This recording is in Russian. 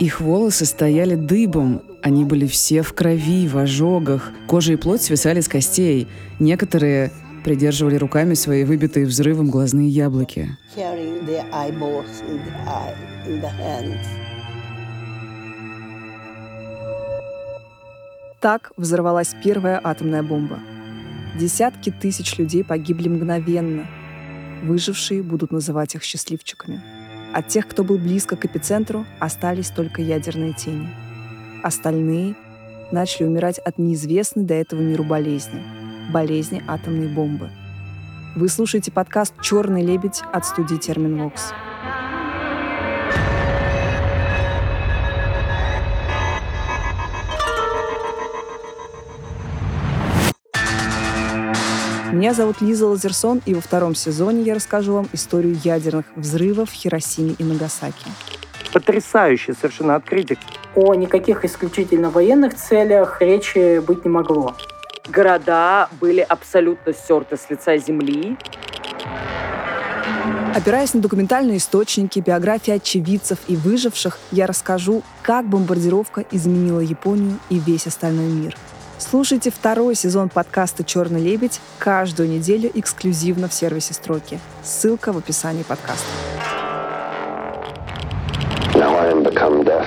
Их волосы стояли дыбом. Они были все в крови, в ожогах. Кожа и плоть свисали с костей. Некоторые придерживали руками свои выбитые взрывом глазные яблоки. Так взорвалась первая атомная бомба. Десятки тысяч людей погибли мгновенно. Выжившие будут называть их счастливчиками. От тех, кто был близко к эпицентру, остались только ядерные тени. Остальные начали умирать от неизвестной до этого миру болезни – болезни атомной бомбы. Вы слушаете подкаст «Черный лебедь» от студии «Терминвокс». Меня зовут Лиза Лазерсон, и во втором сезоне я расскажу вам историю ядерных взрывов в Хиросиме и Нагасаки. Потрясающее совершенно открытие. О никаких исключительно военных целях речи быть не могло. Города были абсолютно стерты с лица земли. Опираясь на документальные источники, биографии очевидцев и выживших, я расскажу, как бомбардировка изменила Японию и весь остальной мир. Слушайте второй сезон подкаста «Черный лебедь» каждую неделю эксклюзивно в сервисе «Строки». Ссылка в описании подкаста. Now I am become death,